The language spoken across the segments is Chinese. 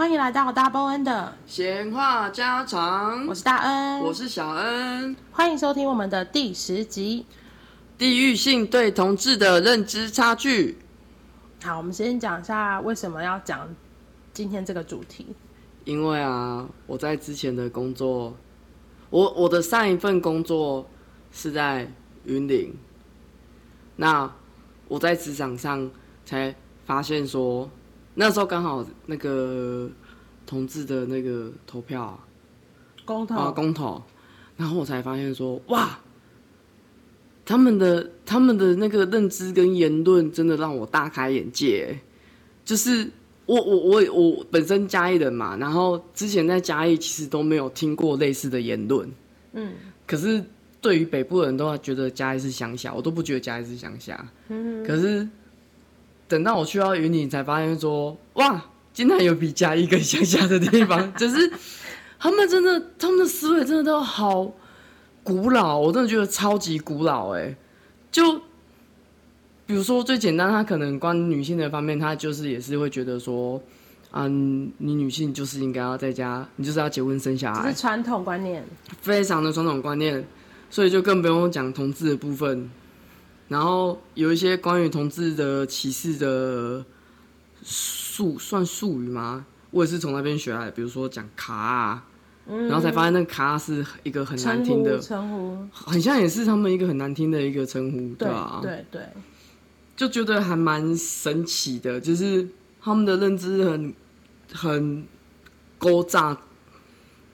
欢迎来到大波恩的闲话家常，我是大恩，我是小恩，欢迎收听我们的第十集《地域性对同志的认知差距》。好，我们先讲一下为什么要讲今天这个主题。因为啊，我在之前的工作，我我的上一份工作是在云林，那我在职场上才发现说。那时候刚好那个同志的那个投票公投。啊公投，然后我才发现说哇，他们的他们的那个认知跟言论真的让我大开眼界。就是我我我我本身嘉义人嘛，然后之前在嘉义其实都没有听过类似的言论，嗯，可是对于北部人都要觉得嘉义是乡下，我都不觉得嘉义是乡下，嗯，可是。等到我去到云林，才发现说，哇，竟然有比嘉义更乡下的地方，就是他们真的，他们的思维真的都好古老，我真的觉得超级古老哎。就比如说最简单，他可能关女性的方面，他就是也是会觉得说，啊，你女性就是应该要在家，你就是要结婚生小孩，这是传统观念，非常的传统观念，所以就更不用讲同志的部分。然后有一些关于同志的歧视的术，算术语吗？我也是从那边学来的，比如说讲卡啊，嗯、然后才发现那个卡是一个很难听的称呼，很像也是他们一个很难听的一个称呼，对吧？对对，对就觉得还蛮神奇的，就是他们的认知很很勾诈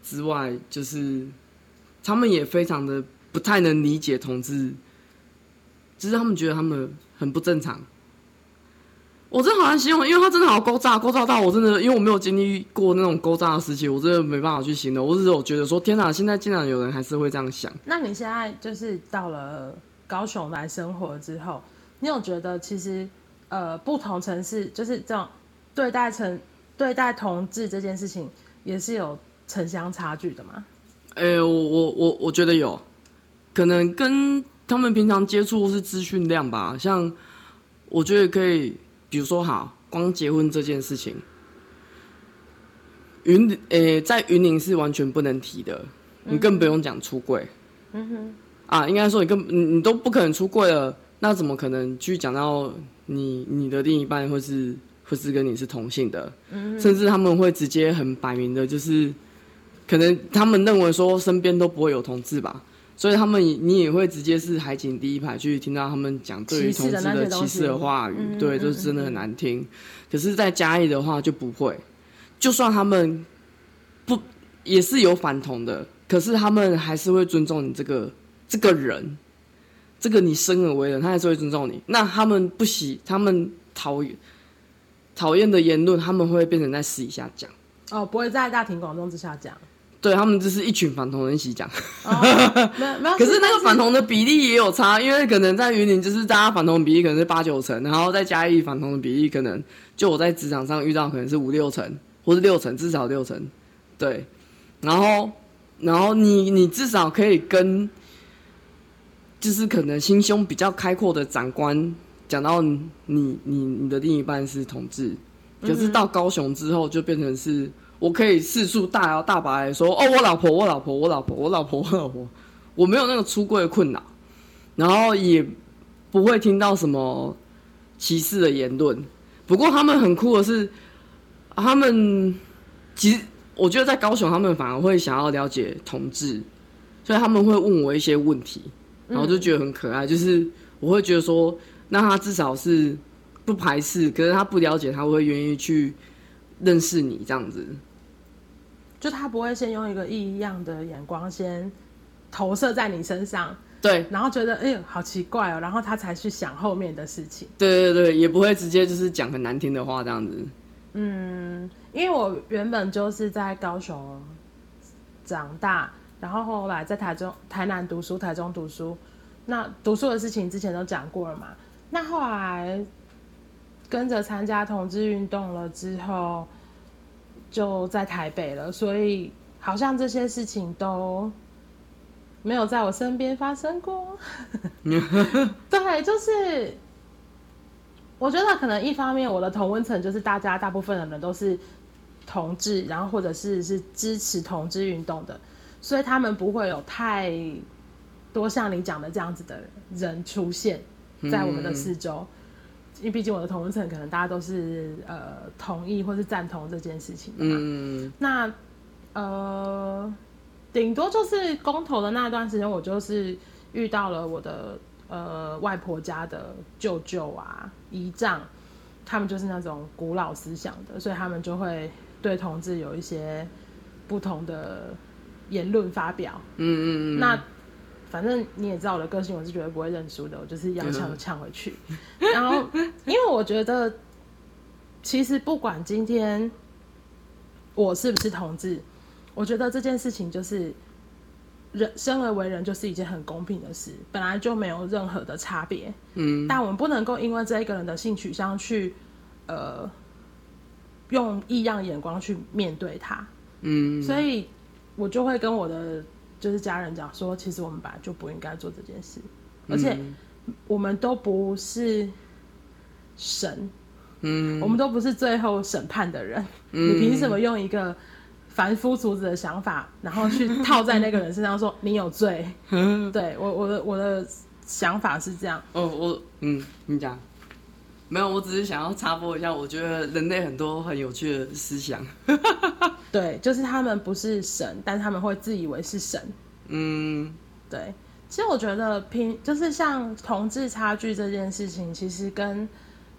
之外，就是他们也非常的不太能理解同志。只是他们觉得他们很不正常，我真的好难形容，因为他真的好勾诈，勾诈到我真的，因为我没有经历过那种勾诈的时期，我真的没办法去形容。我只是有觉得说，天哪，现在竟然有人还是会这样想。那你现在就是到了高雄来生活之后，你有觉得其实呃不同城市就是这种对待城对待同志这件事情也是有城乡差距的吗？哎、欸，我我我我觉得有，可能跟。他们平常接触是资讯量吧，像我觉得可以，比如说哈，光结婚这件事情，云诶、欸，在云林是完全不能提的，你更不用讲出柜。嗯哼，啊，应该说你更你你都不可能出柜了，那怎么可能去讲到你你的另一半或是或是跟你是同性的？嗯，甚至他们会直接很摆明的，就是可能他们认为说身边都不会有同志吧。所以他们，你也会直接是海景第一排去听到他们讲对于同志的歧视的话语，对，就是真的很难听。嗯、可是，在嘉义的话就不会，就算他们不也是有反同的，可是他们还是会尊重你这个这个人，这个你生而为人，他还是会尊重你。那他们不喜，他们讨厌讨厌的言论，他们会变成在私底下讲，哦，不会在大庭广众之下讲。对，他们就是一群反同人一起讲，哦，可是那个反同的比例也有差，因为可能在云林就是大家反同的比例可能是八九成，然后再加一反同的比例可能就我在职场上遇到可能是五六成，或是六成，至少六成。对，然后然后你你至少可以跟，就是可能心胸比较开阔的长官讲到你你你，你的另一半是同志，可是到高雄之后就变成是。我可以四处大摇大摆说：“哦，我老婆，我老婆，我老婆，我老婆，我老婆，我没有那个出柜的困扰，然后也不会听到什么歧视的言论。不过他们很酷的是，他们其实我觉得在高雄，他们反而会想要了解同志，所以他们会问我一些问题，然后就觉得很可爱。就是我会觉得说，那他至少是不排斥，可是他不了解，他会愿意去认识你这样子。”就他不会先用一个异样的眼光先投射在你身上，对，然后觉得哎呦好奇怪哦，然后他才去想后面的事情。对对对，也不会直接就是讲很难听的话这样子。嗯，因为我原本就是在高雄长大，然后后来在台中、台南读书，台中读书。那读书的事情之前都讲过了嘛。那后来跟着参加同志运动了之后。就在台北了，所以好像这些事情都没有在我身边发生过。对，就是我觉得可能一方面我的同温层就是大家大部分的人都是同志，然后或者是是支持同志运动的，所以他们不会有太多像你讲的这样子的人出现在我们的四周。嗯因为毕竟我的同温层可能大家都是呃同意或是赞同这件事情的嘛。嗯。那呃，顶多就是公投的那段时间，我就是遇到了我的呃外婆家的舅舅啊、姨丈，他们就是那种古老思想的，所以他们就会对同志有一些不同的言论发表。嗯嗯嗯。那。反正你也知道我的个性，我是绝对不会认输的，我就是要呛就呛回去。然后，因为我觉得，其实不管今天我是不是同志，我觉得这件事情就是人生而为人就是一件很公平的事，本来就没有任何的差别。嗯，但我们不能够因为这一个人的性取向去呃用异样眼光去面对他。嗯，所以我就会跟我的。就是家人讲说，其实我们本来就不应该做这件事，而且我们都不是神，嗯，我们都不是最后审判的人。嗯，你凭什么用一个凡夫俗子的想法，然后去套在那个人身上说你有罪？对我，我的我的想法是这样。哦，我嗯，你讲。没有，我只是想要插播一下，我觉得人类很多很有趣的思想。对，就是他们不是神，但他们会自以为是神。嗯，对。其实我觉得平就是像同志差距这件事情，其实跟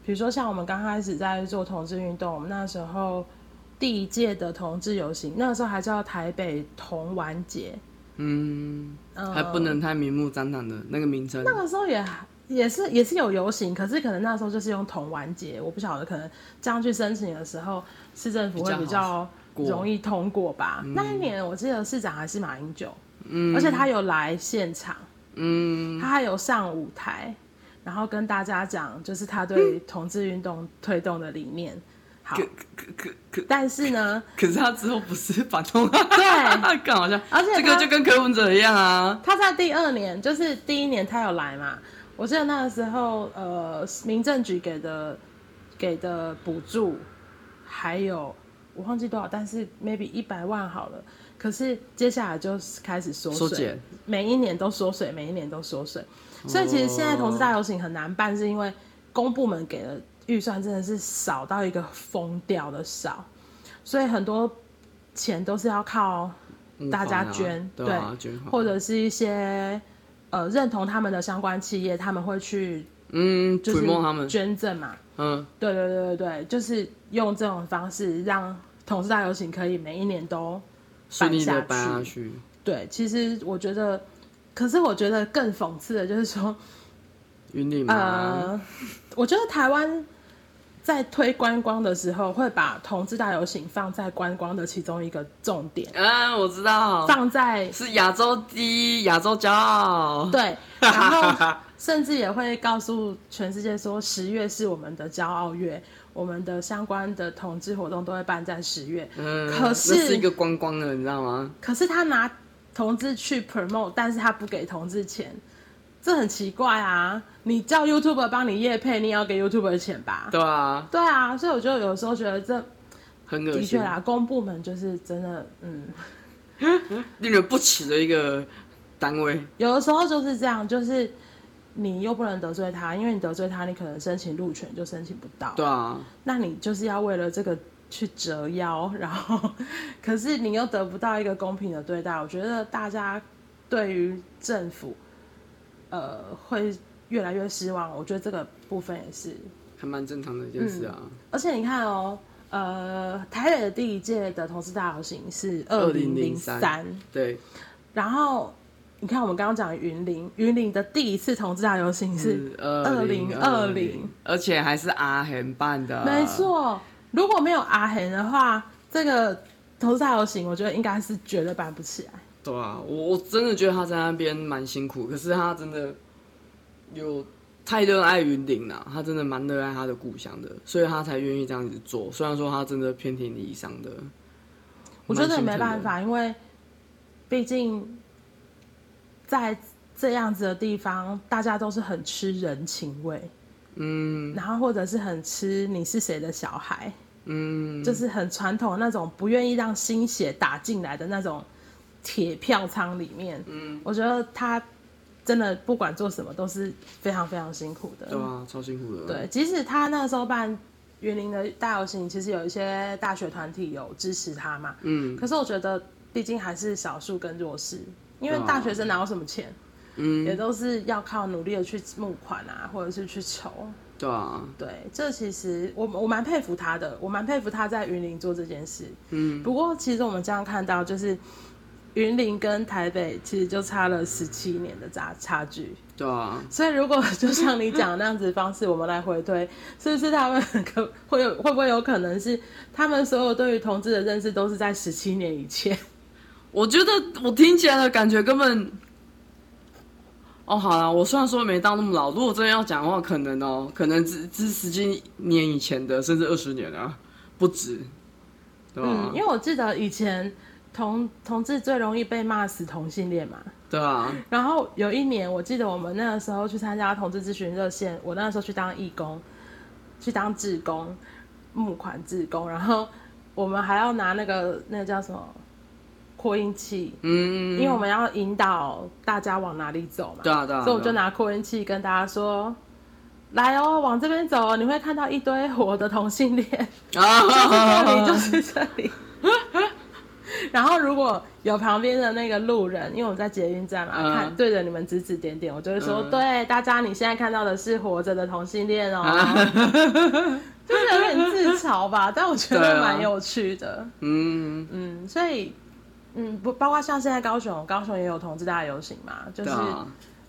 比如说像我们刚开始在做同志运动，我们那时候第一届的同志游行，那个时候还叫台北同玩节。嗯，还不能太明目张胆的那个名称。那个时候也。也是也是有游行，可是可能那时候就是用同完结，我不晓得，可能这样去申请的时候，市政府会比较容易通过吧。过。那一年我记得市长还是马英九，嗯，而且他有来现场，嗯，他还有上舞台，然后跟大家讲，就是他对同志运动推动的理念。嗯、好，可可可可，但是呢，可是他之后不是反同，对，更好笑，而且这个就跟柯文哲一样啊，他在第二年，就是第一年他有来嘛。我记得那个时候，呃，民政局给的给的补助还有我忘记多少，但是 maybe 一百万好了。可是接下来就开始缩水，每一年都缩水，每一年都缩水。所以其实现在同志大游行很难办，是因为公部门给的预算真的是少到一个疯掉的少，所以很多钱都是要靠大家捐，啊对，啊、捐对，或者是一些。呃，认同他们的相关企业，他们会去，嗯，就是捐赠嘛，嗯，对对对对对，就是用这种方式让同事大游行可以每一年都顺利的办。下去对，其实我觉得，可是我觉得更讽刺的就是说，云顶呃，我觉得台湾。在推观光的时候，会把同志大游行放在观光的其中一个重点。嗯，我知道，放在是亚洲第一，亚洲骄傲。对，然后甚至也会告诉全世界说，十月是我们的骄傲月，我们的相关的同志活动都会办在十月。嗯，可是这是一个观光的，你知道吗？可是他拿同志去 promote，但是他不给同志钱。这很奇怪啊！你叫 YouTuber 帮你夜配，你也要给 YouTube 的钱吧？对啊，对啊，所以我就有时候觉得这很恶心。的确啦，公部门就是真的，嗯，令人不齿的一个单位。有的时候就是这样，就是你又不能得罪他，因为你得罪他，你可能申请路权就申请不到。对啊，那你就是要为了这个去折腰，然后 可是你又得不到一个公平的对待。我觉得大家对于政府。呃，会越来越失望。我觉得这个部分也是还蛮正常的一件事啊。嗯、而且你看哦，呃，台北的第一届的同志大游行是二零零三，对。然后你看我们刚刚讲云林，云林的第一次同志大游行是二零二零，而且还是阿恒办的。没错，如果没有阿恒的话，这个同志大游行，我觉得应该是绝对办不起来。对啊，我我真的觉得他在那边蛮辛苦，可是他真的有太热爱云顶了，他真的蛮热爱他的故乡的，所以他才愿意这样子做。虽然说他真的遍体鳞伤的，我觉得也没办法，因为毕竟在这样子的地方，大家都是很吃人情味，嗯，然后或者是很吃你是谁的小孩，嗯，就是很传统那种，不愿意让新血打进来的那种铁票仓里面。嗯，我觉得他真的不管做什么都是非常非常辛苦的。对啊，超辛苦的。对，即使他那个时候办云林的大游行，其实有一些大学团体有支持他嘛。嗯，可是我觉得毕竟还是少数跟弱势，因为大学生哪有什么钱？嗯，也都是要靠努力的去募款啊，或者是去筹。对啊，对，这其实我我蛮佩服他的，我蛮佩服他在云林做这件事。嗯，不过其实我们这样看到，就是云林跟台北其实就差了十七年的差差距。对啊，所以如果就像你讲的那样子的方式，我们来回推，是不是他们可会有会不会有可能是他们所有对于同志的认识都是在十七年以前？我觉得我听起来的感觉根本。哦，好了，我虽然说没到那么老，如果真的要讲的话，可能哦，可能只只十几年以前的，甚至二十年啊，不止？嗯，因为我记得以前同同志最容易被骂死同性恋嘛，对啊。然后有一年，我记得我们那个时候去参加同志咨询热线，我那个时候去当义工，去当志工，募款志工，然后我们还要拿那个那个叫什么？扩音器，嗯，因为我们要引导大家往哪里走嘛，对啊，对啊，所以我就拿扩音器跟大家说，来哦，往这边走，你会看到一堆活的同性恋，啊，就是这里，就是这里。然后如果有旁边的那个路人，因为我在捷运站嘛，看对着你们指指点点，我就会说，对，大家你现在看到的是活着的同性恋哦，就是有点自嘲吧，但我觉得蛮有趣的，嗯。嗯，所以。嗯，不包括像现在高雄，高雄也有同志大游行嘛，就是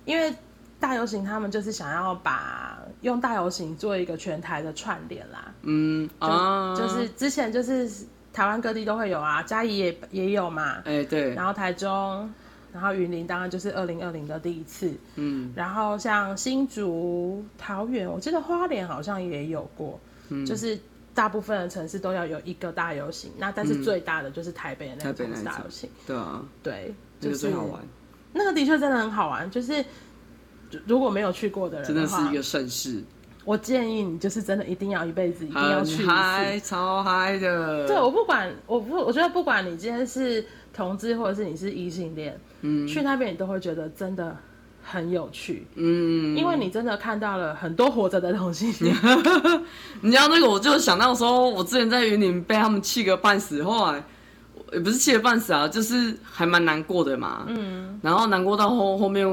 因为大游行，他们就是想要把用大游行做一个全台的串联啦。嗯啊，就是之前就是台湾各地都会有啊，嘉义也也有嘛。哎、欸，对。然后台中，然后云林，当然就是二零二零的第一次。嗯。然后像新竹、桃园，我记得花莲好像也有过，嗯、就是。大部分的城市都要有一个大游行，那但是最大的就是台北的那个大游行。对啊，对，就是最好玩。那个的确真的很好玩，就是如果没有去过的人，真的是一个盛事。我建议你就是真的一定要一辈子一定要去嗨，超嗨的。对，我不管，我不，我觉得不管你今天是同志或者是你是异性恋，嗯，去那边你都会觉得真的。很有趣，嗯，因为你真的看到了很多活着的东西。你知道那个，我就想到说，我之前在云林被他们气个半死，后来也不是气得半死啊，就是还蛮难过的嘛，嗯，然后难过到后后面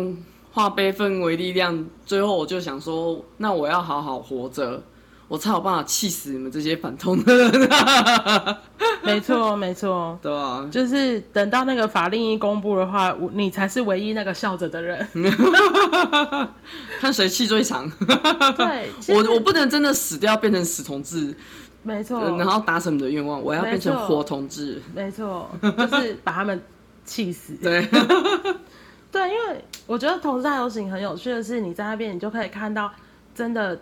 化悲愤为力量，最后我就想说，那我要好好活着。我才有办法气死你们这些反同的人。没错，没错，对啊，就是等到那个法令一公布的话，你才是唯一那个笑着的人。看谁气最长。对，我我不能真的死掉变成死同志。没错。然后达成你的愿望，我要变成活同志。没错，就是把他们气死。对。对，因为我觉得同志大游行很有趣的是，你在那边你就可以看到真的，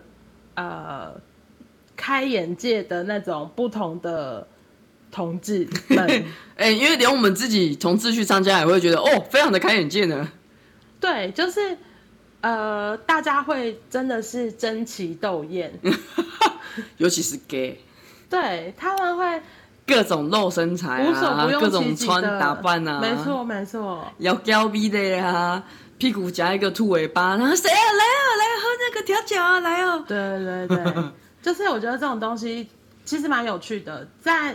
呃。开眼界的那种不同的同志们，哎、欸，因为连我们自己同志去参加也会觉得哦，非常的开眼界呢。对，就是呃，大家会真的是争奇斗艳，尤其是 gay，对，他们会各种露身材啊，各种穿打扮啊，没错没错，要娇逼的呀，屁股夹一个兔尾巴，然后谁啊来啊来喝那个调酒啊来哦，对对对。就是我觉得这种东西其实蛮有趣的，在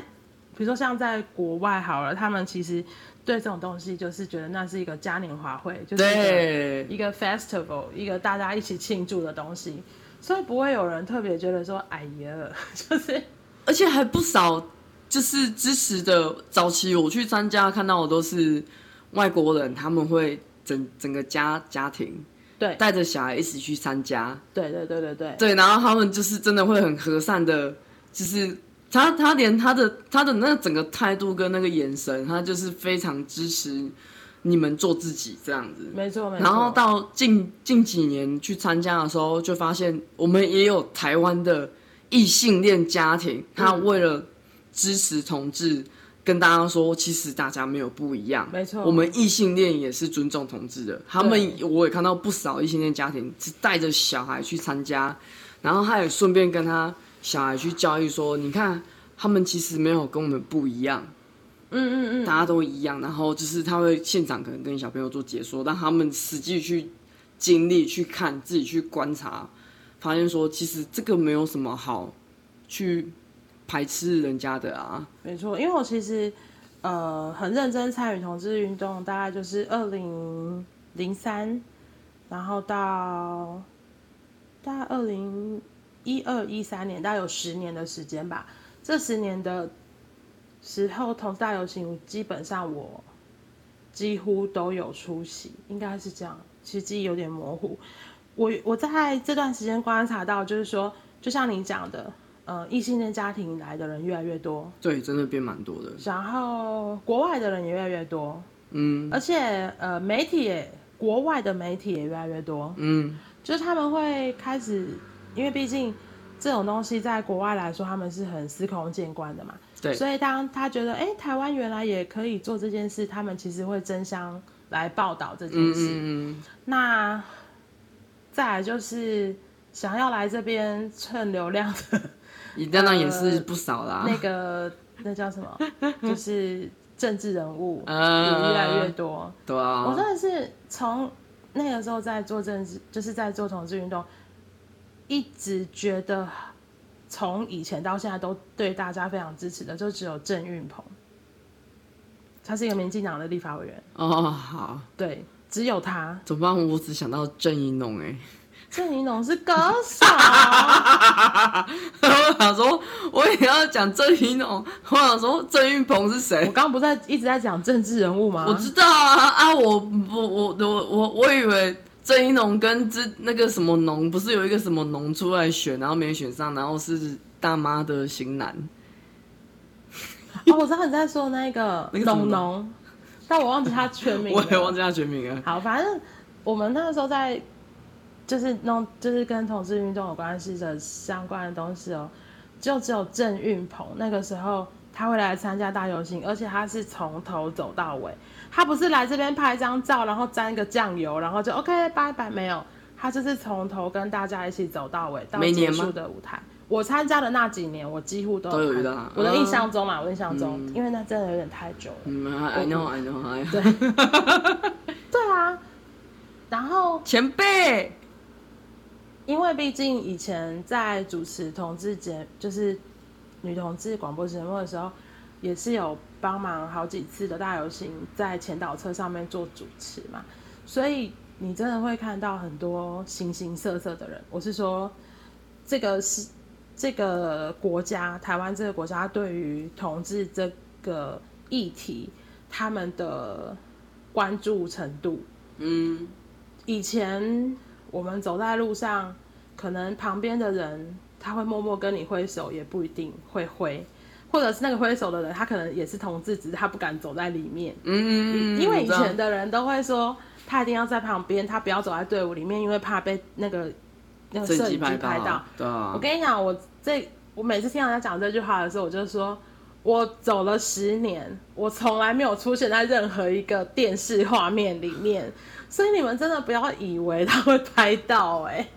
比如说像在国外好了，他们其实对这种东西就是觉得那是一个嘉年华会，就是一个，一个 festival，一个大家一起庆祝的东西，所以不会有人特别觉得说哎呀，就是而且还不少就是支持的。早期我去参加看到的都是外国人，他们会整整个家家庭。对，带着小孩一起去参加。对对对对对。对，然后他们就是真的会很和善的，就是他他连他的他的那整个态度跟那个眼神，他就是非常支持你们做自己这样子。没错没错。然后到近近几年去参加的时候，就发现我们也有台湾的异性恋家庭，他为了支持同志。跟大家说，其实大家没有不一样，没错，我们异性恋也是尊重同志的。他们我也看到不少异性恋家庭是带着小孩去参加，然后他也顺便跟他小孩去教育说：你看，他们其实没有跟我们不一样。嗯嗯嗯，大家都一样，然后就是他会现场可能跟小朋友做解说，让他们实际去经历、去看、自己去观察，发现说其实这个没有什么好去排斥人家的啊。没错，因为我其实呃很认真参与同志运动，大概就是二零零三，然后到大概二零一二一三年，大概有十年的时间吧。这十年的。时候同大游行，基本上我几乎都有出席，应该是这样。其实记忆有点模糊。我我在这段时间观察到，就是说，就像你讲的，呃，异性恋家庭来的人越来越多，对，真的变蛮多的。然后国外的人也越来越多，嗯，而且呃，媒体也国外的媒体也越来越多，嗯，就是他们会开始，因为毕竟这种东西在国外来说，他们是很司空见惯的嘛。对，所以当他觉得，哎、欸，台湾原来也可以做这件事，他们其实会争相来报道这件事。嗯嗯，那再来就是想要来这边蹭流量的，你当然也是不少啦。呃、那个那叫什么？就 是政治人物也越来越多。对啊，我真的是从那个时候在做政治，就是在做同志运动，一直觉得。从以前到现在都对大家非常支持的，就只有郑运鹏，他是一个民进党的立法委员。哦，好，对，只有他。怎么办？我只想到郑宜农，哎，郑宜农是歌手。我想说，我也要讲郑宜农。我想说，郑云鹏是谁？我刚刚不是在一直在讲政治人物吗？我知道啊啊！我我我我我我以为。郑宜农跟这那个什么农，不是有一个什么农出来选，然后没选上，然后是大妈的型男。哦，我知道你在说那个 农农，但我忘记他全名。我也忘记他全名了。好，反正我们那个时候在，就是弄，就是跟同志运动有关系的相关的东西哦，就只有郑运鹏那个时候他会来参加大游行，而且他是从头走到尾。他不是来这边拍张照，然后沾个酱油，然后就 OK 拜拜。没有，他就是从头跟大家一起走到尾，到结束的舞台。我参加的那几年，我几乎都有，都有。我的印象中嘛，我印象中，嗯、因为那真的有点太久了。嗯，I know, I know, I know. 对，对啊。然后前辈，因为毕竟以前在主持同志节，就是女同志广播节目的时候，也是有。帮忙好几次的大游行，在前导车上面做主持嘛，所以你真的会看到很多形形色色的人。我是说，这个是这个国家，台湾这个国家对于同志这个议题，他们的关注程度，嗯，以前我们走在路上，可能旁边的人他会默默跟你挥手，也不一定会挥。或者是那个挥手的人，他可能也是同志，只是他不敢走在里面。嗯，因为以前的人都会说，他一定要在旁边，他不要走在队伍里面，因为怕被那个那个摄影机拍到。对啊。我跟你讲，我这我每次听到人家讲这句话的时候，我就说，我走了十年，我从来没有出现在任何一个电视画面里面，所以你们真的不要以为他会拍到哎、欸。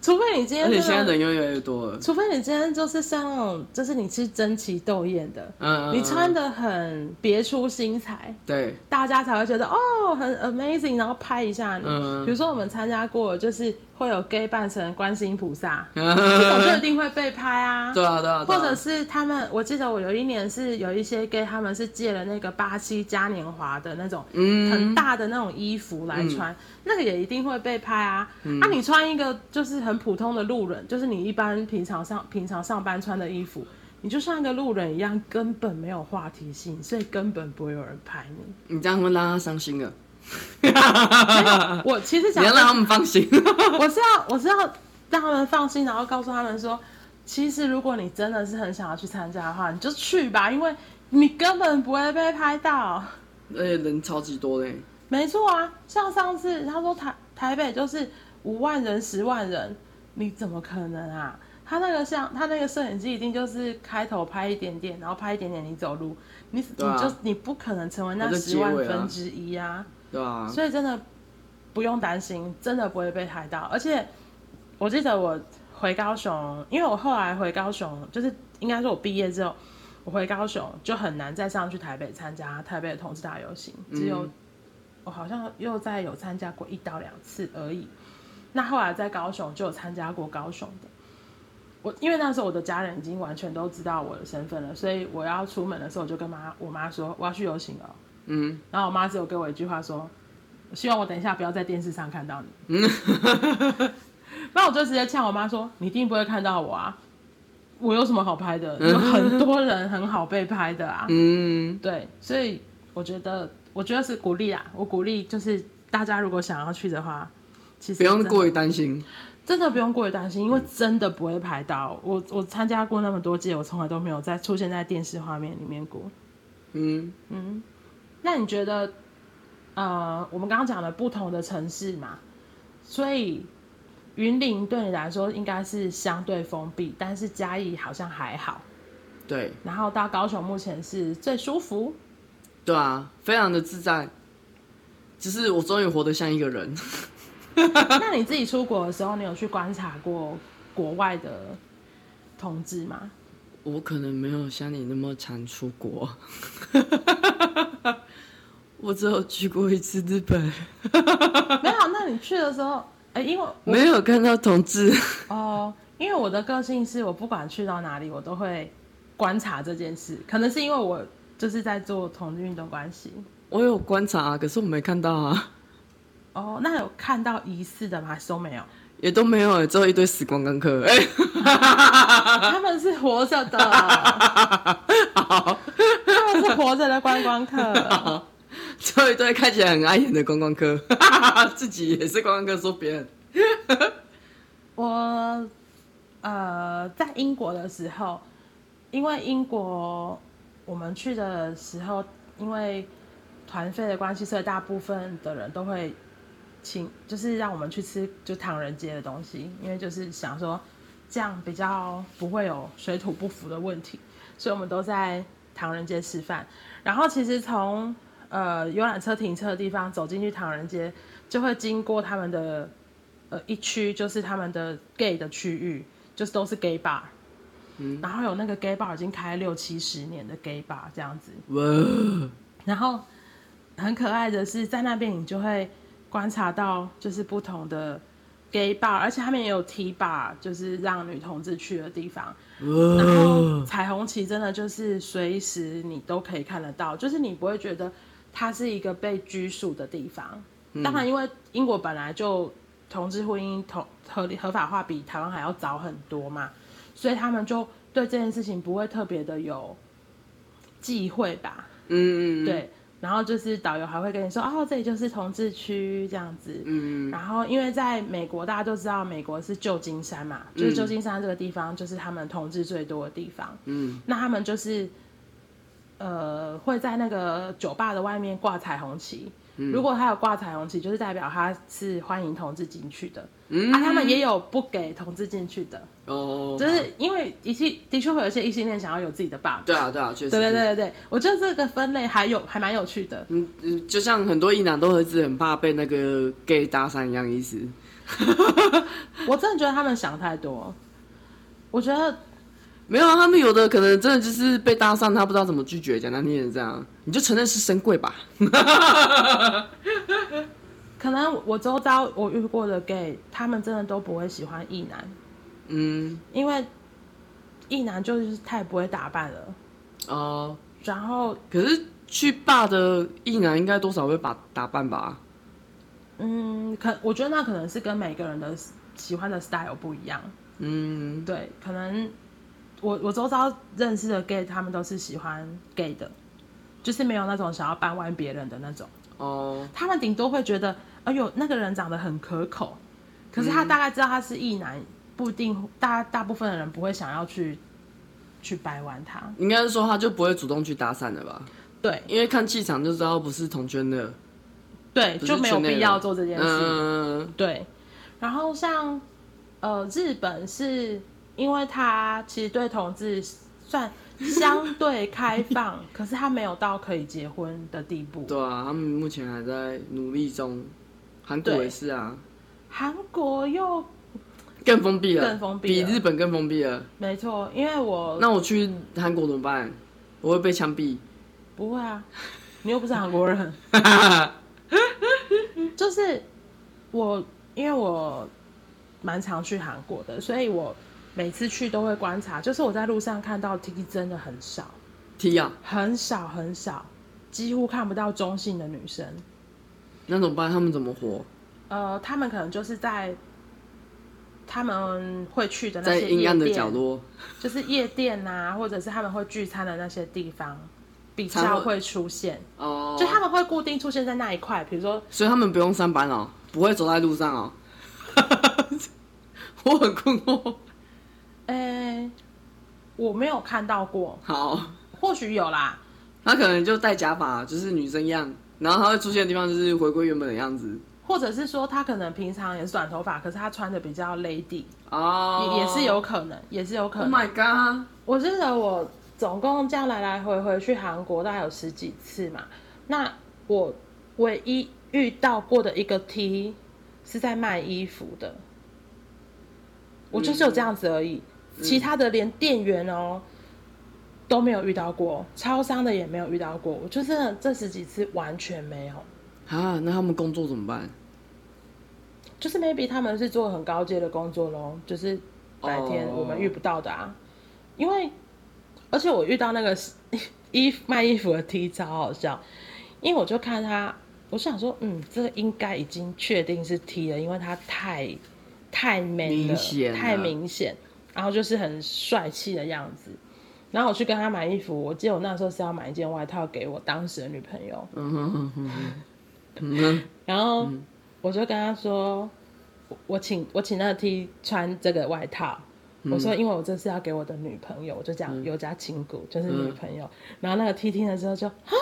除非你今天，而且现在人又越来越多了。除非你今天就是像那种，就是你是争奇斗艳的，嗯，你穿的很别出心裁，对，大家才会觉得哦，很 amazing，然后拍一下你。嗯，比如说我们参加过，就是会有 gay 扮成观世音菩萨，这种就一定会被拍 啊。对啊，对啊。或者是他们，我记得我有一年是有一些 gay，他们是借了那个巴西嘉年华的那种，嗯，很大的那种衣服来穿，那个也一定会被拍啊。啊，你穿一个就是。很普通的路人，就是你一般平常上平常上班穿的衣服，你就像一个路人一样，根本没有话题性，所以根本不会有人拍你。你这样会让他伤心的。我其实想要让他们放心。我是要我是要让他们放心，然后告诉他们说，其实如果你真的是很想要去参加的话，你就去吧，因为你根本不会被拍到。而且人超级多嘞。没错啊，像上次他说台台北就是。五万人、十万人，你怎么可能啊？他那个像他那个摄影机一定就是开头拍一点点，然后拍一点点你走路，你、啊、你就你不可能成为那十万分之一啊，对啊。所以真的不用担心，真的不会被拍到。而且我记得我回高雄，因为我后来回高雄，就是应该说我毕业之后，我回高雄就很难再上去台北参加台北的同志大游行，只有、嗯、我好像又再有参加过一到两次而已。那后来在高雄就有参加过高雄的。我因为那时候我的家人已经完全都知道我的身份了，所以我要出门的时候我就跟妈我妈说我要去游行了。嗯，然后我妈只有给我一句话说，我希望我等一下不要在电视上看到你。嗯，那我就直接呛我妈说，你一定不会看到我啊，我有什么好拍的？有很 多人很好被拍的啊。嗯，对，所以我觉得我觉得是鼓励啊，我鼓励就是大家如果想要去的话，其实不用过于担心。真的不用过于担心，因为真的不会拍到。我我参加过那么多届，我从来都没有再出现在电视画面里面过。嗯嗯，那你觉得，呃，我们刚刚讲的不同的城市嘛，所以云林对你来说应该是相对封闭，但是嘉义好像还好。对。然后到高雄目前是最舒服。对啊，非常的自在。只是我终于活得像一个人。那你自己出国的时候，你有去观察过国外的同志吗？我可能没有像你那么常出国，我只有去过一次日本。没有，那你去的时候，哎、欸，因为没有看到同志哦，因为我的个性是我不管去到哪里，我都会观察这件事。可能是因为我就是在做同志运动关系，我有观察，啊可是我没看到啊。哦，那有看到疑似的吗？还是都没有？也都没有，只有一堆死光光客。哎，他们是活着的，他们是活着的观光客。只有一堆看起来很碍眼的观光客，自己也是观光客，说别人。我呃，在英国的时候，因为英国我们去的时候，因为团费的关系，所以大部分的人都会。请就是让我们去吃就唐人街的东西，因为就是想说这样比较不会有水土不服的问题，所以我们都在唐人街吃饭。然后其实从呃游览车停车的地方走进去唐人街，就会经过他们的呃一区，就是他们的 gay 的区域，就是都是 gay bar，嗯，然后有那个 gay bar 已经开六七十年的 gay bar 这样子，哇，然后很可爱的是在那边你就会。观察到就是不同的 gay bar，而且他们也有 T bar，就是让女同志去的地方。然后彩虹旗真的就是随时你都可以看得到，就是你不会觉得它是一个被拘束的地方。当然，因为英国本来就同志婚姻同合理合法化比台湾还要早很多嘛，所以他们就对这件事情不会特别的有忌讳吧。嗯，对。然后就是导游还会跟你说，哦，这里就是同志区这样子。嗯，然后因为在美国，大家都知道美国是旧金山嘛，嗯，就是旧金山这个地方就是他们同志最多的地方。嗯，那他们就是，呃，会在那个酒吧的外面挂彩虹旗。如果他有挂彩虹旗，就是代表他是欢迎同志进去的。嗯，啊，他们也有不给同志进去的。哦，就是因为一些的确会有一些异性恋想要有自己的爸爸。对啊，对啊，确实。对对对对对，我觉得这个分类还有还蛮有趣的。嗯嗯，就像很多异男都一直很怕被那个 gay 搭讪一样意思。我真的觉得他们想太多。我觉得。没有啊，他们有的可能真的就是被搭讪，他不知道怎么拒绝，讲难听点这样，你就承认是深贵吧。可能我周遭我遇过的 gay，他们真的都不会喜欢异男，嗯，因为异男就是太不会打扮了。哦、呃，然后可是去霸的异男应该多少会把打扮吧？嗯，可我觉得那可能是跟每个人的喜欢的 style 不一样。嗯，对，可能。我我周遭认识的 gay，他们都是喜欢 gay 的，就是没有那种想要掰弯别人的那种。哦。他们顶多会觉得，哎呦，那个人长得很可口，可是他大概知道他是异男，不一定大大部分的人不会想要去去掰弯他。应该是说他就不会主动去搭讪的吧？对，因为看气场就知道不是同圈的。对，就没有必要做这件事。嗯。对。然后像呃日本是。因为他其实对同志算相对开放，可是他没有到可以结婚的地步。对啊，他们目前还在努力中。韩国也是啊。韩国又更封闭了，更封闭，比日本更封闭了。没错，因为我那我去韩国怎么办？我会被枪毙。不会啊，你又不是韩国人。就是我，因为我蛮常去韩国的，所以我每次去都会观察。就是我在路上看到 T 真的很少，T 啊，很少很少，几乎看不到中性的女生。那怎么办？他们怎么活？呃，他们可能就是在他们会去的那些阴暗的角落，就是夜店啊，或者是他们会聚餐的那些地方。比较会出现哦，就他们会固定出现在那一块，比如说，所以他们不用上班哦，不会走在路上哦。我很困惑，哎、欸，我没有看到过，好，或许有啦。他可能就戴假发，就是女生样，然后他会出现的地方就是回归原本的样子，或者是说他可能平常也是短头发，可是他穿的比较 lady 哦，也也是有可能，也是有可能。Oh my god！我记得我。总共这样来来回回去韩国大概有十几次嘛，那我唯一遇到过的一个 T 是在卖衣服的，我就是有这样子而已，嗯、其他的连店员哦、喔、都没有遇到过，超商的也没有遇到过，我就是这十几次完全没有。啊，那他们工作怎么办？就是 maybe 他们是做很高阶的工作咯，就是白天我们遇不到的啊，哦、因为。而且我遇到那个衣服卖衣服的 T 超好笑，因为我就看他，我想说，嗯，这个应该已经确定是 T 了，因为他太太 man 了，明太明显，然后就是很帅气的样子。然后我去跟他买衣服，我记得我那时候是要买一件外套给我当时的女朋友。嗯哼哼哼哼。然后我就跟他说，我请我请那个 T 穿这个外套。我说，因为我这是要给我的女朋友，我就讲有加亲骨，就是女朋友。然后那个 T 听了之后就啊，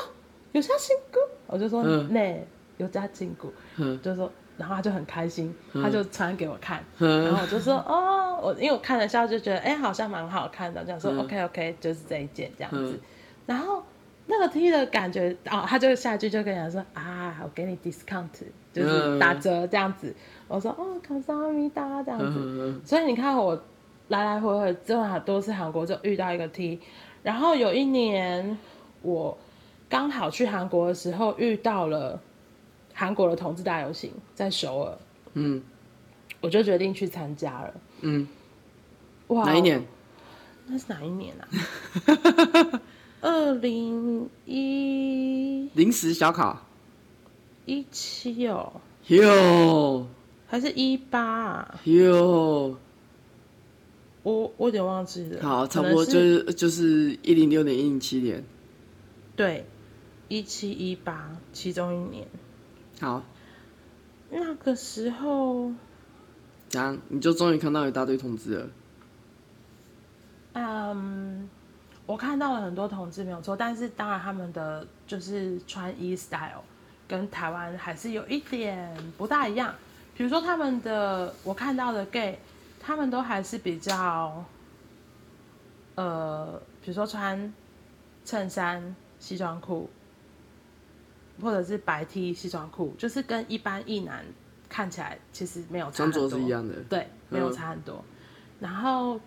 有加亲骨，我就说那有加亲骨，就说，然后他就很开心，他就穿给我看，然后我就说哦，我因为我看了下就觉得哎，好像蛮好看的，这样说 OK OK 就是这一件这样子，然后那个 T 的感觉哦，他就下一句就跟人说啊，我给你 discount 就是打折这样子，我说哦，卡萨米达这样子，所以你看我来来回回这么多次韩国就遇到一个 T，然后有一年我刚好去韩国的时候遇到了。韩国的同志大游行在首尔，嗯，我就决定去参加了，嗯，哇，哪一年？那是哪一年啊？二零一临时小考一七哦，哟，还是一八啊？哟。我我有点忘记了。好，差不多就是就是一零六年、一零七年。对，一七一八其中一年。好，那个时候，这样你就终于看到一大堆同志了。嗯，我看到了很多同志没有错，但是当然他们的就是穿衣 style 跟台湾还是有一点不大一样。比如说他们的，我看到的 gay。他们都还是比较，呃，比如说穿衬衫、西装裤，或者是白 T 西装裤，就是跟一般一男看起来其实没有差很多，穿着是一样的，对，没有差很多。嗯、然后，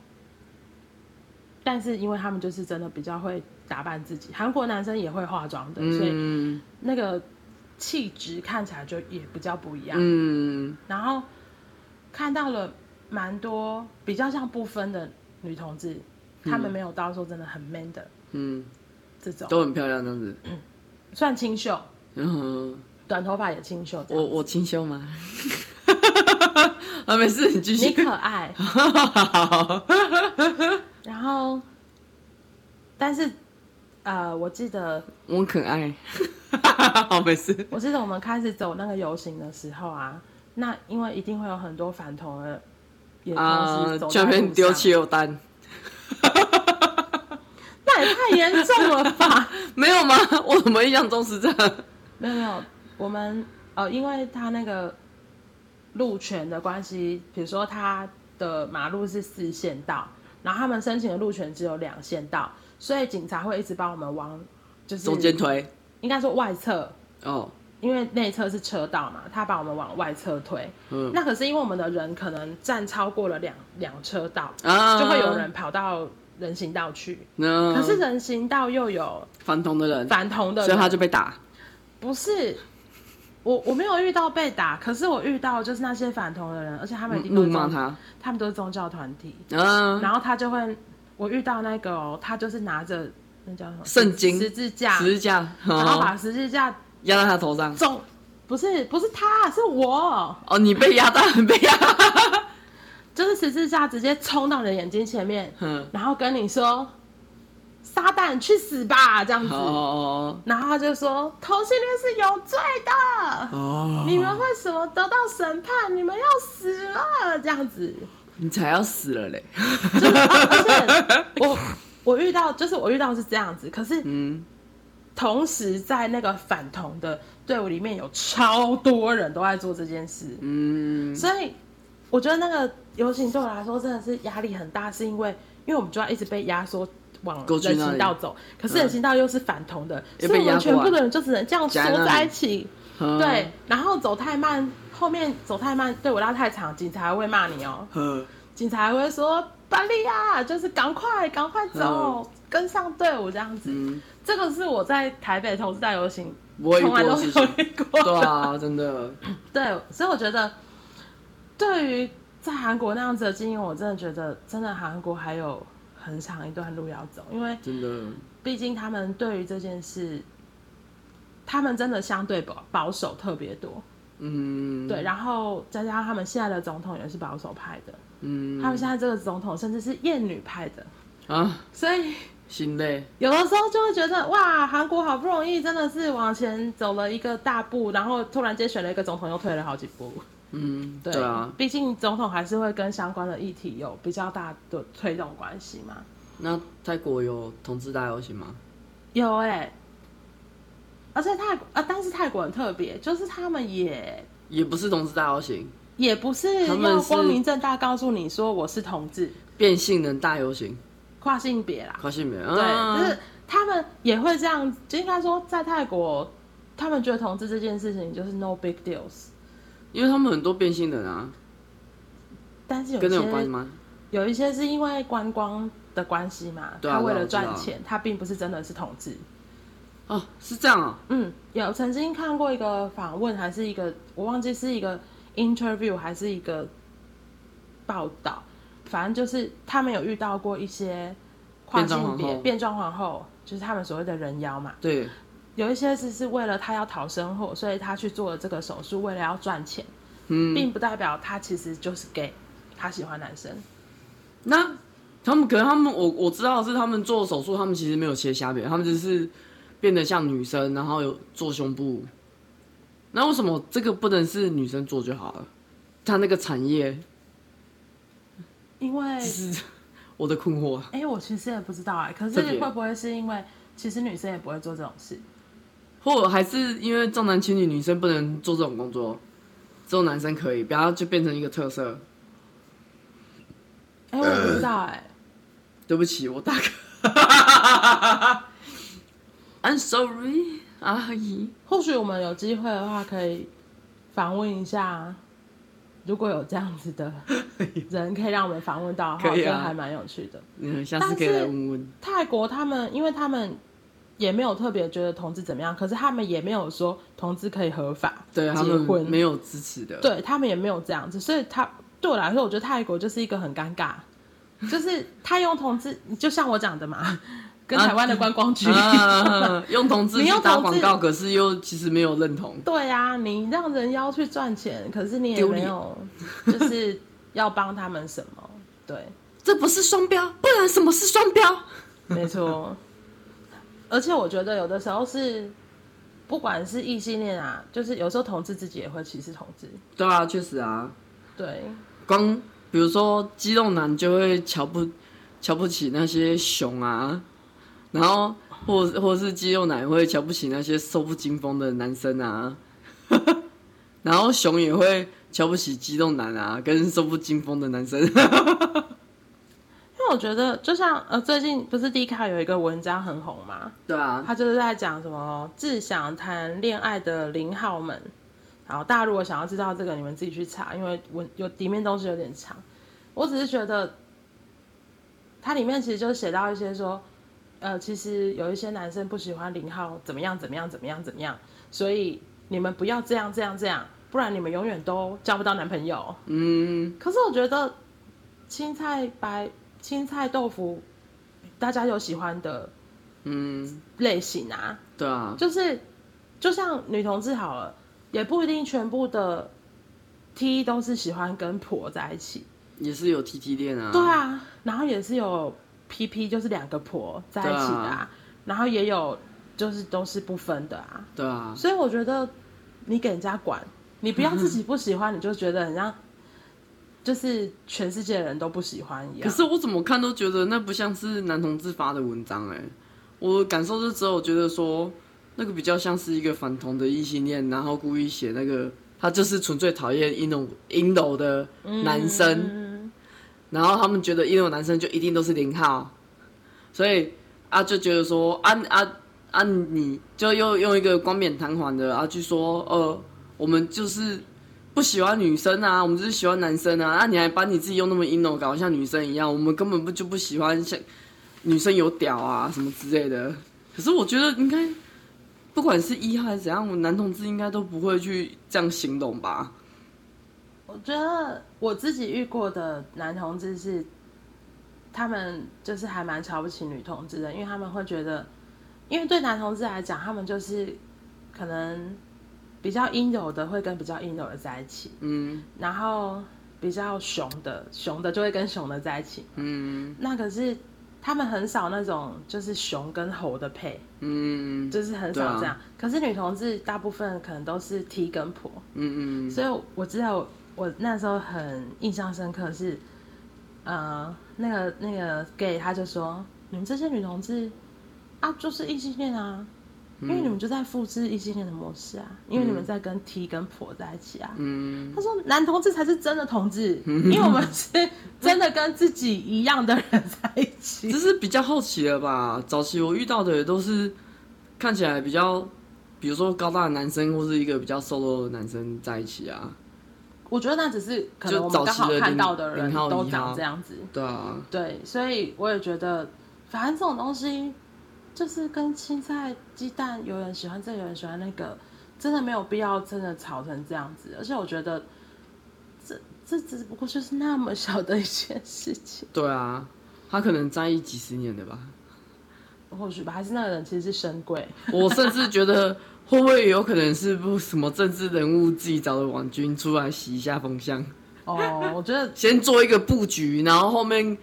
但是因为他们就是真的比较会打扮自己，韩国男生也会化妆的，嗯、所以那个气质看起来就也比较不一样。嗯，然后看到了。蛮多比较像不分的女同志，她、嗯、们没有到说真的很 man 的，嗯，这种。都很漂亮，这样子，嗯，算清秀，嗯，短头发也清秀。我我清秀吗？啊，没事，你继续。你可爱。然后，但是，呃，我记得我可爱。好，没事。我记得我们开始走那个游行的时候啊，那因为一定会有很多反同的。啊！这边丢汽油弹，那也太严重了吧？没有吗？我怎么印象中是这样？没有没有，我们呃，因为他那个路权的关系，比如说他的马路是四线道，然后他们申请的路权只有两线道，所以警察会一直帮我们往就是中间推，应该说外侧哦。因为内侧是车道嘛，他把我们往外侧推。嗯，那可是因为我们的人可能站超过了两两车道，啊，就会有人跑到人行道去。嗯，可是人行道又有反同的人，反同的人，所以他就被打。不是，我我没有遇到被打，可是我遇到就是那些反同的人，而且他们一定都怒骂他，他们都是宗教团体。嗯，然后他就会，我遇到那个、哦，他就是拿着那叫什么圣经十字架，十字架，然后把十字架压在他头上。中，不是不是他，是我。哦，你被压到，被压，就是十字架直接冲到你的眼睛前面，嗯，然后跟你说。撒旦去死吧，这样子。哦。然后他就说同性恋是有罪的。哦。你们为什么得到审判？你们要死了，这样子。你才要死了嘞。就是啊、我我遇到就是我遇到是这样子，可是嗯，同时在那个反同的队伍里面有超多人都在做这件事。嗯。所以我觉得那个游行对我来说真的是压力很大，是因为因为我们就要一直被压缩。往人行道走，可是人行道又是反同的，嗯、所以我们全部的人就只能这样缩在一起。对，然后走太慢，后面走太慢，队伍拉太长，警察还会骂你哦、喔。警察还会说：“巴利亚，就是赶快赶快走，跟上队伍这样子。嗯”这个是我在台北同志大游行从来都没有遇过。对啊，真的。对，所以我觉得，对于在韩国那样子的经验，我真的觉得，真的韩国还有。很长一段路要走，因为真的，毕竟他们对于这件事，他们真的相对保保守特别多。嗯，对，然后再加上他们现在的总统也是保守派的。嗯，他们现在这个总统甚至是厌女派的啊，所以心累。有的时候就会觉得哇，韩国好不容易真的是往前走了一个大步，然后突然间选了一个总统，又退了好几步。嗯，对，对啊，毕竟总统还是会跟相关的议题有比较大的推动关系嘛。那泰国有同志大游行吗？有哎、欸，而且泰国啊，但是泰国很特别，就是他们也也不是同志大游行，也不是要光明正大告诉你说我是同志，变性人大游行，跨性别啦，跨性别，对，就是他们也会这样，就应该说在泰国，他们觉得同志这件事情就是 no big deals。因为他们很多变性人啊，但是有跟那有关系吗？有一些是因为观光的关系嘛，对啊、他为了赚钱，他并不是真的是同志。哦，是这样哦。嗯，有曾经看过一个访问，还是一个我忘记是一个 interview 还是一个报道，反正就是他们有遇到过一些跨性别变装皇后，就是他们所谓的人妖嘛。对。有一些是是为了他要讨生活，所以他去做了这个手术，为了要赚钱，嗯，并不代表他其实就是 gay，他喜欢男生。那他们可能他们我我知道的是他们做手术，他们其实没有切下面，他们只是变得像女生，然后有做胸部。那为什么这个不能是女生做就好了？他那个产业，因为 是我的困惑。哎、欸，我其实也不知道哎、欸，可是会不会是因为其实女生也不会做这种事？或者还是因为重男轻女，女生不能做这种工作，只有男生可以，不要就变成一个特色。哎、欸，我也不知道哎、欸。对不起，我大哥。I'm sorry，阿姨。或许我们有机会的话，可以访问一下，如果有这样子的 人，可以让我们访问到的话，我觉得还蛮有趣的。嗯，下次可以来问问。泰国他们，因为他们。也没有特别觉得同志怎么样，可是他们也没有说同志可以合法对结婚，没有支持的，对他们也没有这样子，所以他对我来说，我觉得泰国就是一个很尴尬，就是他用同志，就像我讲的嘛，跟台湾的观光局、啊 啊、用同志去打广告，可是又其实没有认同。对啊，你让人妖去赚钱，可是你也没有就是要帮他们什么？对，这不是双标，不然什么是双标？没错。而且我觉得有的时候是，不管是异性恋啊，就是有时候同志自己也会歧视同志。对啊，确实啊。对。光比如说肌肉男就会瞧不瞧不起那些熊啊，然后或或是肌肉男会瞧不起那些瘦不禁风的男生啊，然后熊也会瞧不起肌肉男啊，跟瘦不禁风的男生。我觉得就像呃，最近不是 D 卡有一个文章很红嘛？对啊，他就是在讲什么志想谈恋爱的零号们。然后大家如果想要知道这个，你们自己去查，因为文有里面东西有点长。我只是觉得，它里面其实就写到一些说，呃，其实有一些男生不喜欢零号怎么样怎么样怎么样怎么样，所以你们不要这样这样这样，不然你们永远都交不到男朋友。嗯，可是我觉得青菜白青菜豆腐，大家有喜欢的嗯。类型啊，对啊，就是就像女同志好了，也不一定全部的 T 都是喜欢跟婆在一起。也是有 T T 恋啊，对啊，然后也是有 P P，就是两个婆在一起的啊，啊。然后也有就是都是不分的啊，对啊，所以我觉得你给人家管，你不要自己不喜欢，你就觉得很像，就是全世界人都不喜欢一样。可是我怎么看都觉得那不像是男同志发的文章哎、我感受是只有觉得说那个比较像是一个反同的异性恋，然后故意写那个他就是纯粹讨厌阴柔阴柔的男生。然后他们觉得因为男生就一定都是零号，所以啊就觉得说啊啊啊你就又用一个冠冕堂皇的啊去说呃我们就是不喜欢女生啊，我们就是喜欢男生啊，那、你还把你自己用那么阴柔搞得像女生一样，我们根本不就不喜欢像女生有屌啊什么之类的。可是我觉得应该不管是一号还是怎样，我男同志应该都不会去这样行动吧。我觉得我自己遇过的男同志是，他们就是还蛮瞧不起女同志的，因为他们会觉得，因为对男同志来讲，他们就是可能比较阴柔的会跟比较阴柔的在一起，嗯，然后比较熊的熊的就会跟熊的在一起，嗯，那可是他们很少那种就是熊跟猴的配，嗯，就是很少这样。可是女同志大部分可能都是 T 跟婆，嗯嗯，所以我知道。我那时候很印象深刻是，呃，那个那个 gay 他就说，你们这些女同志啊，就是异性恋啊，因为你们就在复制异性恋的模式啊，因为你们在跟 T 跟婆在一起啊。嗯，他说男同志才是真的同志，因为我们是真的跟自己一样的人在一起。只是比较好奇了吧？早期我遇到的也都是看起来比较，比如说高大的男生或是一个比较瘦弱的男生在一起啊。我觉得那只是可能我们刚好看到的人都长这样子，对啊，对，所以我也觉得，反正这种东西就是跟青菜鸡蛋，有人喜欢这个，有人喜欢那个，真的没有必要真的吵成这样子。而且我觉得，这这只不过就是那么小的一件事情。对啊，他可能在意几十年的吧，或许吧，还是那个人其实是神鬼。我甚至觉得。会不会有可能是不什么政治人物自己找的网军出来洗一下风向？哦，我觉得 先做一个布局，然后后面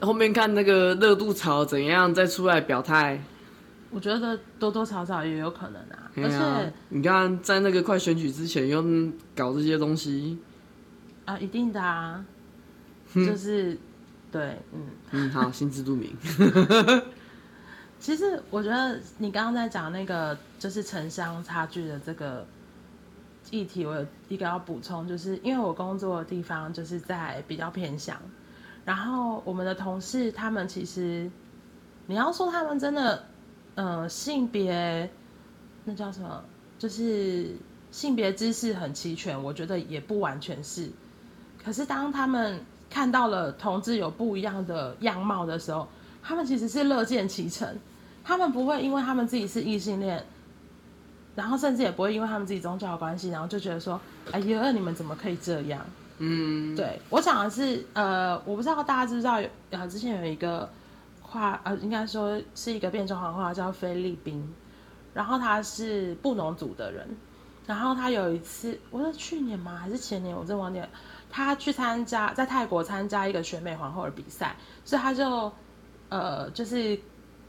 后面看那个热度潮怎样，再出来表态。我觉得多多少少也有可能啊。而且你看，在那个快选举之前又搞这些东西啊，一定的啊，就是对，嗯嗯，好，心知肚明。其实我觉得你刚刚在讲那个就是城乡差距的这个议题，我有一个要补充，就是因为我工作的地方就是在比较偏乡，然后我们的同事他们其实你要说他们真的，呃，性别那叫什么，就是性别知识很齐全，我觉得也不完全是。可是当他们看到了同志有不一样的样貌的时候，他们其实是乐见其成。他们不会因为他们自己是异性恋，然后甚至也不会因为他们自己宗教的关系，然后就觉得说：“哎呀，你们怎么可以这样？”嗯，对，我想的是，呃，我不知道大家知不知道，呃，之前有一个话，呃，应该说是一个变装皇后叫菲律宾，然后他是布农族的人，然后他有一次，我是去年吗？还是前年？我真忘记了。他去参加在泰国参加一个选美皇后的比赛，所以他就，呃，就是。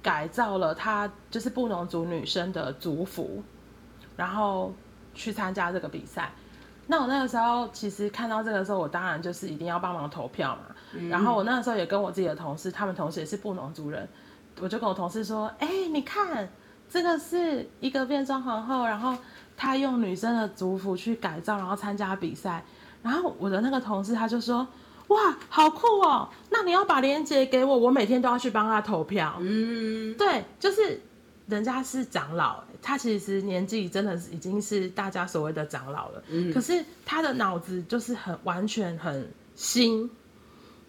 改造了他就是布农族女生的族服，然后去参加这个比赛。那我那个时候其实看到这个时候，我当然就是一定要帮忙投票嘛。嗯、然后我那个时候也跟我自己的同事，他们同事也是布农族人，我就跟我同事说：“哎、欸，你看这个是一个变装皇后，然后她用女生的族服去改造，然后参加比赛。”然后我的那个同事他就说。哇，好酷哦！那你要把链接给我，我每天都要去帮他投票。嗯，对，就是人家是长老，他其实年纪真的是已经是大家所谓的长老了。嗯，可是他的脑子就是很完全很新，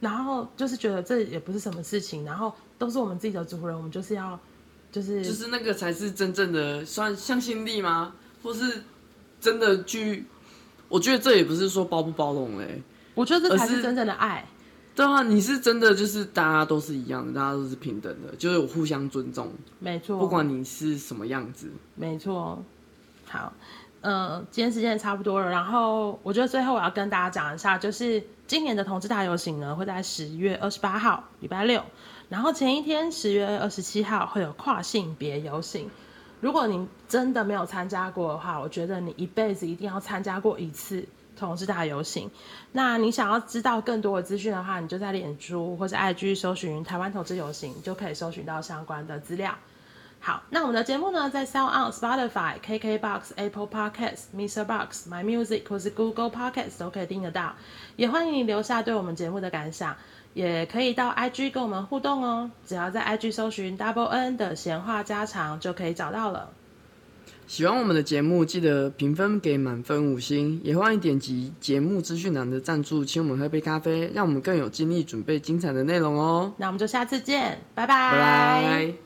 然后就是觉得这也不是什么事情，然后都是我们自己的族人，我们就是要就是就是那个才是真正的算向心力吗？或是真的去？我觉得这也不是说包不包容嘞、欸，我觉得这才是真正的爱。对啊，你是真的就是大家都是一样的，大家都是平等的，就是有互相尊重。没错，不管你是什么样子。没错。好，呃，今天时间也差不多了，然后我觉得最后我要跟大家讲一下，就是今年的同志大游行呢会在十月二十八号礼拜六，然后前一天十月二十七号会有跨性别游行。如果你真的没有参加过的话，我觉得你一辈子一定要参加过一次。同志大游行，那你想要知道更多的资讯的话，你就在脸书或者 IG 搜寻台湾同志游行，就可以搜寻到相关的资料。好，那我们的节目呢，在 SoundOn、Spotify、KKBox、Apple Podcasts、Mr. Box、My Music 或是 Google Podcasts 都可以听得到。也欢迎你留下对我们节目的感想，也可以到 IG 跟我们互动哦。只要在 IG 搜寻 Double N 的闲话家常，就可以找到了。喜欢我们的节目，记得评分给满分五星，也欢迎点击节目资讯栏的赞助，请我们喝杯咖啡，让我们更有精力准备精彩的内容哦。那我们就下次见，拜拜。拜拜。